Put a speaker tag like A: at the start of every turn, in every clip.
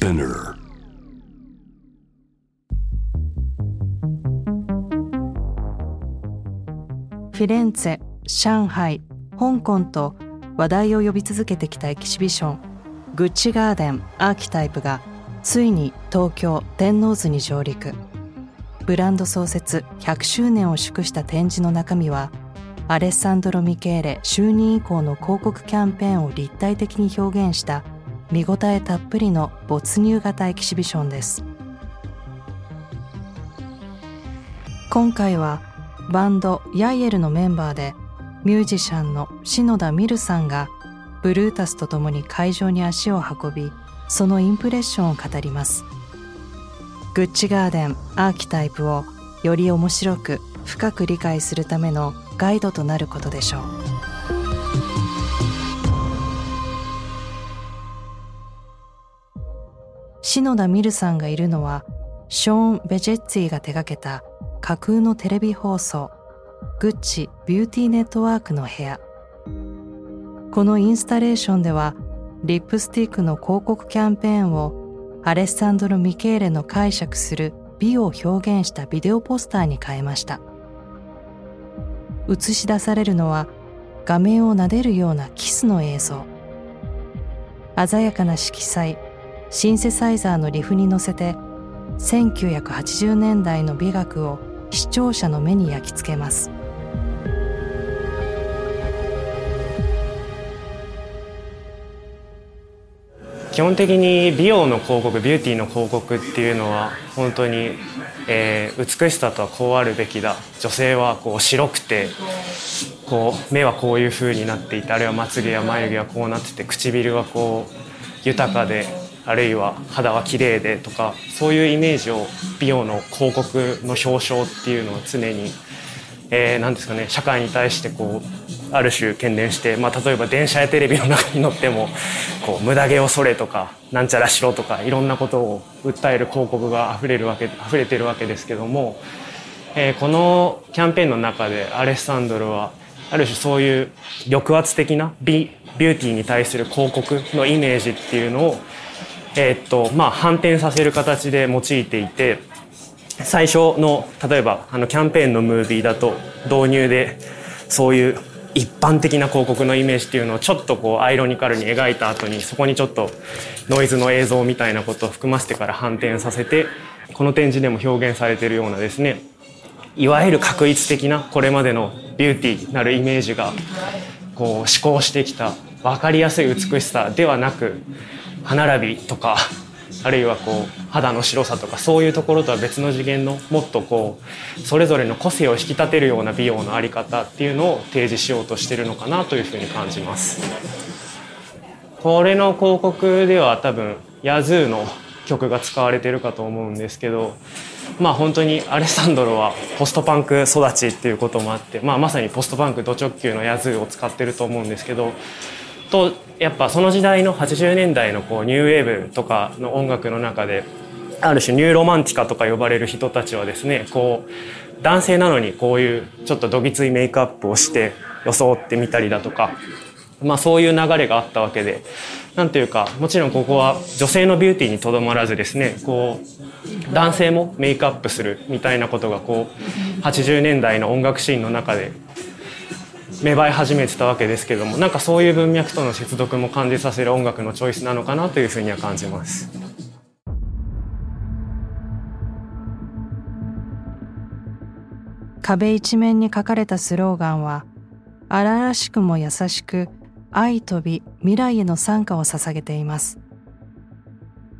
A: Spinner.
B: フィレンツェ、上海、香港と話題を呼び続けてきたエキシビション。グッチガーデンアーキタイプがついに東京天王洲に上陸。ブランド創設100周年を祝した展示の中身はアレッサンドロ・ミケーレ就任以降の広告キャンペーンを立体的に表現した見応えたっぷりの没入型エキシビションです。今回はバンドヤイエルのメンバーでミュージシャンの篠田ミルさんがブルータスと共に会場に足を運びそのインプレッションを語ります。グッチガーデンアーキタイプをより面白く深く理解するためのガイドとなることでしょう。篠田ミルさんがいるのはショーン・ベジェッツィが手掛けた架空のテレビ放送 Gucci Beauty Network の部屋。このインスタレーションではリップスティックの広告キャンペーンをアレッサンドロ・ミケーレの解釈する美を表現したビデオポスターに変えました。映し出されるのは画面を撫でるようなキスの映像。鮮やかな色彩シンセサイザーのリフに乗せて1980年代の美学を視聴者の目に焼き付けます。
C: 基本的に美容の広告ビューティーの広告っていうのは本当に、えー、美しさとはこうあるべきだ。女性はこう白くてこう目はこういう風になっていてあるいはまつげや眉毛はこうなってて唇はこう豊かであるいは肌は綺麗でとかそういうイメージを美容の広告の表彰っていうのは常に、えー、何ですかね社会に対してこうある種懸念して、まあ、例えば電車やテレビの中に乗ってもこう無駄毛をそれとかなんちゃらしろとかいろんなことを訴える広告が溢れるわけ溢れてるわけですけども、えー、このキャンペーンの中でアレッサンドロはある種そういう抑圧的な美ビューティーに対する広告のイメージっていうのをえ、っとまあ、反転させる形で用いていて最初の例えばあのキャンペーンのムービーだと導入でそういう一般的な広告のイメージっていうのをちょっとこうアイロニカルに描いた後にそこにちょっとノイズの映像みたいなことを含ませてから反転させてこの展示でも表現されているようなですねいわゆる確一的なこれまでのビューティーなるイメージがこう思考してきた分かりやすい美しさではなく歯並びとかあるいはこう肌の白さとかそういうところとは別の次元のもっとこうそれぞれの個性を引き立てるような美容の在り方っていうのを提示しようとしてるのかなというふうに感じます。これの広告では多分ヤズーの曲が使われてるかと思うんですけどまあ本当にアレサンドロはポストパンク育ちっていうこともあって、まあ、まさにポストパンクド直球のヤズーを使ってると思うんですけどとやっぱその時代の80年代のこうニューウェーブとかの音楽の中である種ニューロマンティックとか呼ばれる人たちはですねこう男性なのにこういうちょっとどぎついメイクアップをして装ってみたりだとか、まあ、そういう流れがあったわけでなんていうかもちろんここは女性のビューティーにとどまらずですねこう男性もメイクアップするみたいなことがこう80年代の音楽シーンの中で芽生え始めてたわけですけどもなんかそういう文脈との接続も感じさせる音楽のチョイスなのかなというふうには感じます。
B: 壁一面に書かれたスローガンは荒々しくも優しく愛と美未来への賛歌を捧げています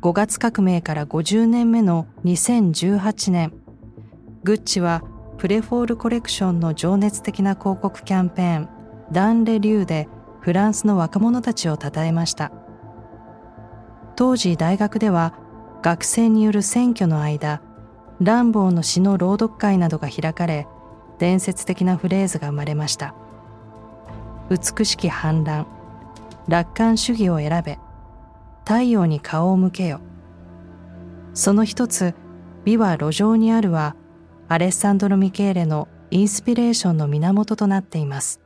B: 5月革命から50年目の2018年グッチはプレフォールコレクションの情熱的な広告キャンペーンダン・レ・リューでフランスの若者たちを称えました。当時大学では学生による選挙の間ランボーの詩の朗読会などが開かれ伝説的なフレーズが生まれました。美しき反乱楽観主義を選べ太陽に顔を向けよ。その一つ美は路上にあるはアレッサンドロ・ミケーレのインスピレーションの源となっています。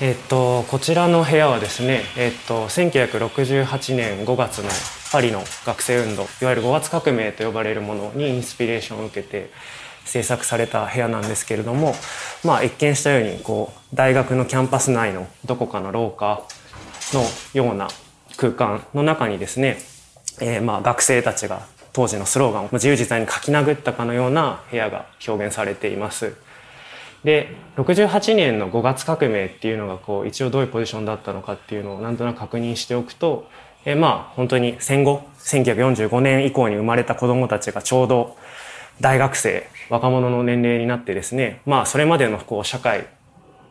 C: えっと、こちらの部屋はですね、えっと、1968年5月のパリの学生運動いわゆる5月革命と呼ばれるものにインスピレーションを受けて制作された部屋なんですけれども、まあ、一見したようにこう大学のキャンパス内のどこかの廊下のような空間の中にですね、えー、まあ学生たちが当時のスローガンを自由自在に書き殴ったかのような部屋が表現されています。で68年の5月革命っていうのがこう一応どういうポジションだったのかっていうのをなんとなく確認しておくと、え、まあ本当に戦後1945年以降に生まれた子どもたちがちょうど大学生若者の年齢になってですねまあそれまでのこう社会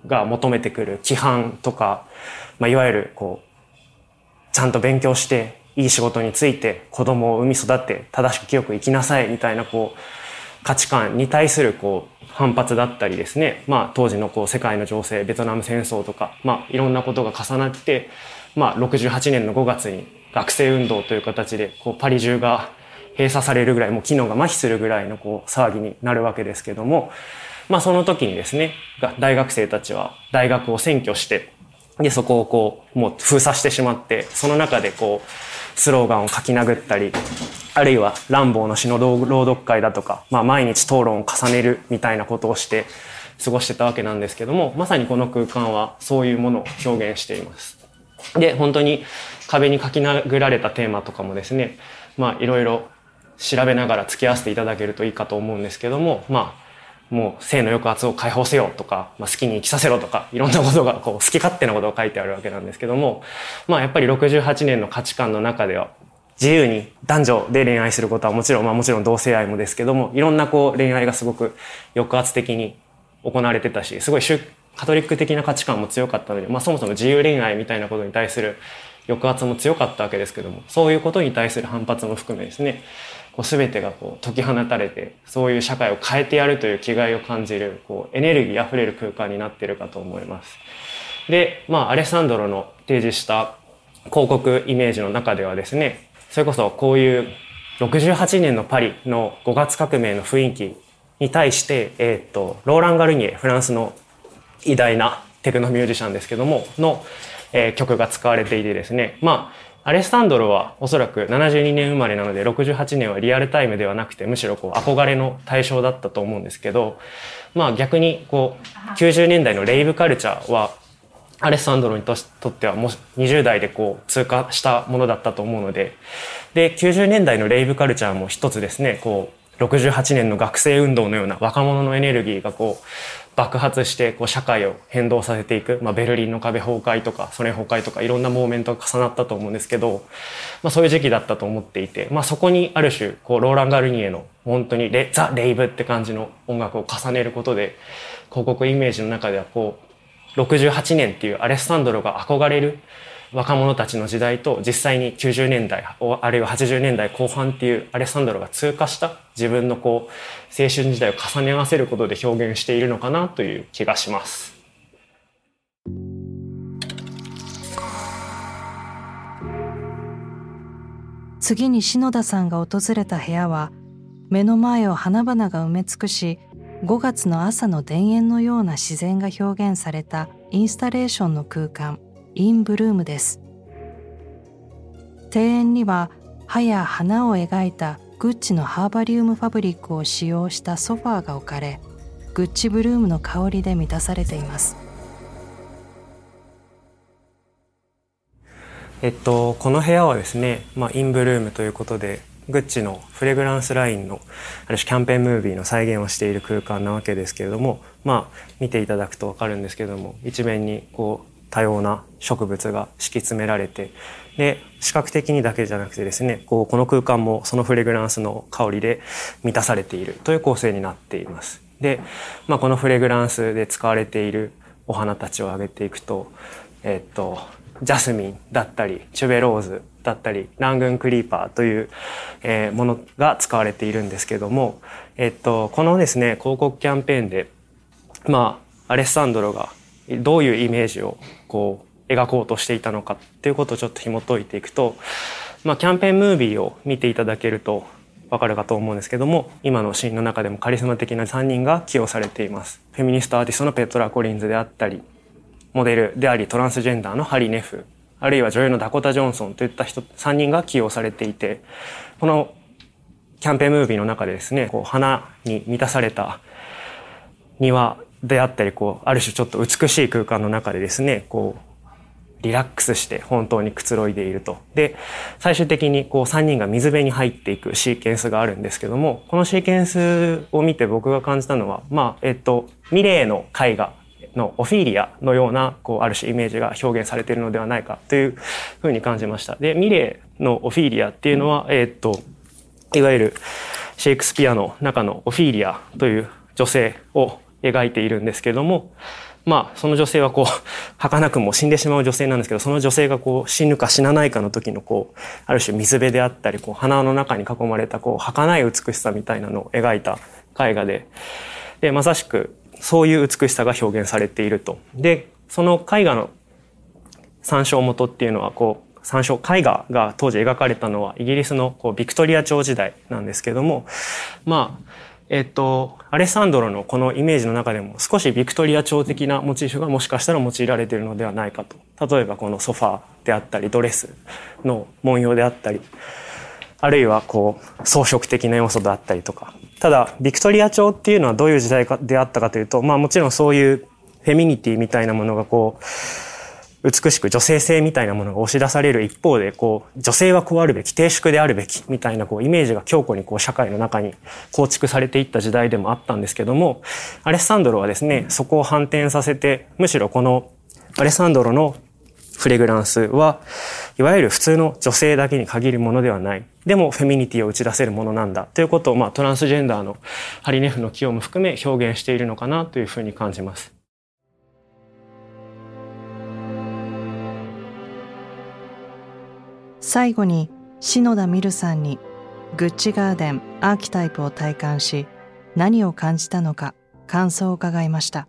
C: が求めてくる規範とか、まあ、いわゆるこうちゃんと勉強していい仕事について子供を産み育って正しく清く生きなさいみたいなこう価値観に対するこう反発だったりですね、まあ、当時のこう世界の情勢ベトナム戦争とか、まあ、いろんなことが重なって、まあ、68年の5月に学生運動という形でこうパリ中が閉鎖されるぐらいもう機能が麻痺するぐらいのこう騒ぎになるわけですけども、まあ、その時にですね大学生たちは大学を占拠してでそこをこうもう封鎖してしまってその中でこうスローガンを書き殴ったりあるいは乱暴の詩の朗読会だとか、まあ、毎日討論を重ねるみたいなことをして過ごしてたわけなんですけどもまさにこの空間はそういうものを表現しています。で本当に壁に書き殴られたテーマとかもですねまあいろいろ調べながら付き合わせていただけるといいかと思うんですけども、まあ、もう性の抑圧を解放せよとか、まあ、好きに生きさせろとか、いろんなことがこう好き勝手なことが書いてあるわけなんですけども、まあやっぱり68年の価値観の中では、自由に男女で恋愛することはもちろん、まあもちろん同性愛もですけども、いろんなこう恋愛がすごく抑圧的に行われてたし、すごいカトリック的な価値観も強かったので、まあそもそも自由恋愛みたいなことに対する抑圧も強かったわけですけども、そういうことに対する反発も含めですね、こう全てがこう解き放たれてそういう社会を変えてやるという気概を感じるこうエネルギーあふれる空間になっているかと思います。で、まあ、アレサンドロの提示した広告イメージの中ではですねそれこそこういう68年のパリの5月革命の雰囲気に対して、えー、っとローラン・ガルニエフランスの偉大なテクノミュージシャンですけどもの、えー、曲が使われていてですねまあアレッサンドロはおそらく72年生まれなので68年はリアルタイムではなくてむしろこう憧れの対象だったと思うんですけどまあ逆にこう90年代のレイブカルチャーはアレッサンドロにとってはもう20代でこう通過したものだったと思うのでで90年代のレイブカルチャーも一つですねこう68年の学生運動のような若者のエネルギーがこう爆発してこう社会を変動させていく、まあ、ベルリンの壁崩壊とかソ連崩壊とかいろんなモーメントが重なったと思うんですけど、まあ、そういう時期だったと思っていて、まあ、そこにある種こうローラン・ガルニエの本当にレザ・レイブって感じの音楽を重ねることで広告イメージの中ではこう68年っていうアレッサンドロが憧れる若者たちの時代と実際に90年代あるいは80年代後半っていうアレッサンドロが通過した自分のこう青春時代を重ね合わせることで表現しているのかなという気がします。
B: 次に篠田さんが訪れた部屋は目の前を花々が埋め尽くし5月の朝の田園のような自然が表現されたインスタレーションの空間インブルームです。庭園には葉や花を描いたグッチのハーバリウムファブリックを使用したソファーが置かれグッチブルームの香りで満たされています。
C: えっと、この部屋はですね、まあ、インブルームということでグッチのフレグランスラインのある種キャンペーンムービーの再現をしている空間なわけですけれどもまあ見ていただくと分かるんですけれども一面にこう多様な植物が敷き詰められてで視覚的にだけじゃなくてですねこうこの空間もそのフレグランスの香りで満たされているという構成になっています。で、まあ、このフレグランスで使われているお花たちを挙げていくと、えっと、ジャスミンだったりチュベローズだったりラングンクリーパーという、えー、ものが使われているんですけども、えっと、このですね広告キャンペーンでまあアレッサンドロがどういうイメージをこう描こうとしていたのかっていうことをちょっと紐解いていくと、まあ、キャンペーンムービーを見ていただけるとわかるかと思うんですけども今のシーンの中でもカリスマ的な3人が起用されています。フェミニストアーティストのペトラ・コリンズであったりモデルでありトランスジェンダーのハリー・ネフあるいは女優のダコタ・ジョンソンといった人3人が起用されていてこのキャンペーンムービーの中でですねこう花に満たされた庭であったりこうある種ちょっと美しい空間の中でですねこうリラックスして本当にくつろいでいると。で、最終的にこう3人が水辺に入っていくシーケンスがあるんですけども、このシーケンスを見て僕が感じたのは、まあ、えっと、ミレーの絵画のオフィリアのような、こう、ある種イメージが表現されているのではないかというふうに感じました。で、ミレーのオフィリアっていうのは、えっと、いわゆるシェイクスピアの中のオフィリアという女性を描いているんですけども、まあ、その女性はこう、儚くも死んでしまう女性なんですけど、その女性がこう、死ぬか死なないかの時のこう、ある種水辺であったり、こう、花の中に囲まれたこう、儚い美しさみたいなのを描いた絵画で、で、まさしく、そういう美しさが表現されていると。で、その絵画の参照元っていうのは、こう、参照絵画が当時描かれたのはイギリスのこうビクトリア朝時代なんですけども、まあ、えっと、アレッサンドロのこのイメージの中でも少しビクトリア朝的なモチーフがもしかしたら用いられているのではないかと。例えばこのソファーであったり、ドレスの文様であったり、あるいはこう、装飾的な要素であったりとか。ただ、ビクトリア朝っていうのはどういう時代であったかというと、まあもちろんそういうフェミニティみたいなものがこう、美しく女性性みたいなものが押し出される一方で、こう、女性はこうあるべき、低粛であるべき、みたいなこう、イメージが強固にこう、社会の中に構築されていった時代でもあったんですけども、アレッサンドロはですね、そこを反転させて、むしろこの、アレッサンドロのフレグランスは、いわゆる普通の女性だけに限るものではない。でもフェミニティを打ち出せるものなんだ。ということを、まあ、トランスジェンダーのハリネフの起用も含め表現しているのかなというふうに感じます。
B: 最後に篠田ミルさんにグッチガーデンアーキタイプを体感し何を感じたのか感想を伺いました。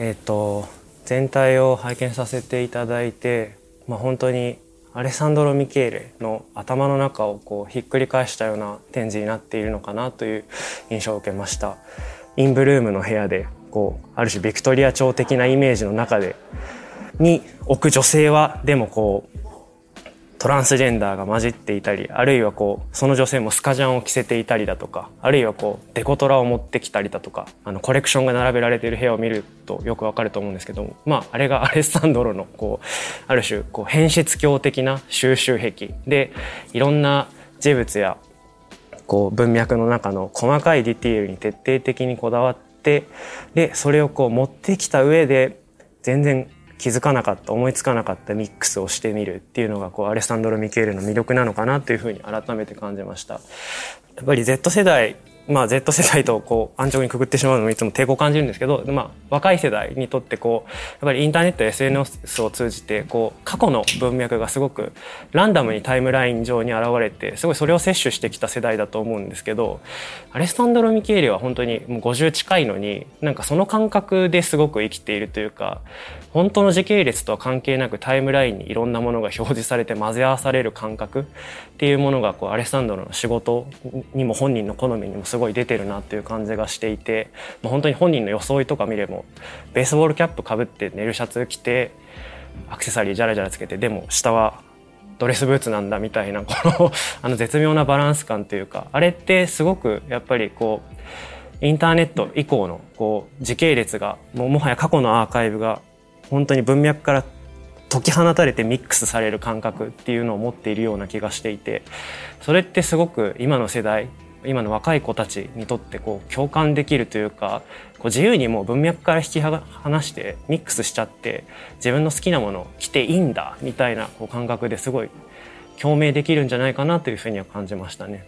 C: えっ、と全体を拝見させていただいて、まあ、本当にアレサンドロ・ミケーレの頭の中をこうひっくり返したような展示になっているのかなという印象を受けました。インブルームの部屋でこうある種ビクトリア朝的なイメージの中でに置く女性はでもこうトランスジェンダーが混じっていたりあるいはこうその女性もスカジャンを着せていたりだとかあるいはこうデコトラを持ってきたりだとかあのコレクションが並べられている部屋を見るとよくわかると思うんですけどもまああれがアレッサンドロのこうある種こう変質鏡的な収集癖でいろんな事物やこう文脈の中の細かいディティールに徹底的にこだわってでそれをこう持ってきた上で全然気づかなかった思いつかなかったミックスをしてみるっていうのがこうアレサンドロ・ミケールの魅力なのかなというふうに改めて感じました。やっぱり Z 世代まあ Z 世代とこう安直にくくってしまうのもいつも抵抗感じるんですけど、まあ若い世代にとってこう、やっぱりインターネット SNS を通じてこう過去の文脈がすごくランダムにタイムライン上に現れて、すごいそれを摂取してきた世代だと思うんですけど、アレスタンドロ・ミケーリは本当にもう50近いのに、なんかその感覚ですごく生きているというか、本当の時系列とは関係なくタイムラインにいろんなものが表示されて混ぜ合わされる感覚っていうものがこうアレスタンドロの仕事にも本人の好みにもすごい出てるなっていう感じがしていて、まあ、本当に本人の装いとか見ればベースボールキャップかぶって寝るシャツ着てアクセサリージャラジャラつけてでも下はドレスブーツなんだみたいなこの あの絶妙なバランス感というかあれってすごくやっぱりこうインターネット以降のこう時系列がもうもはや過去のアーカイブが本当に文脈から解き放たれてミックスされる感覚っていうのを持っているような気がしていてそれってすごく今の世代今の若い子たちにとってこう共感できるというかこう自由にもう文脈から引き離してミックスしちゃって自分の好きなものを着ていいんだみたいなこう感覚ですごい共鳴できるんじゃないかなというふうには感じましたね。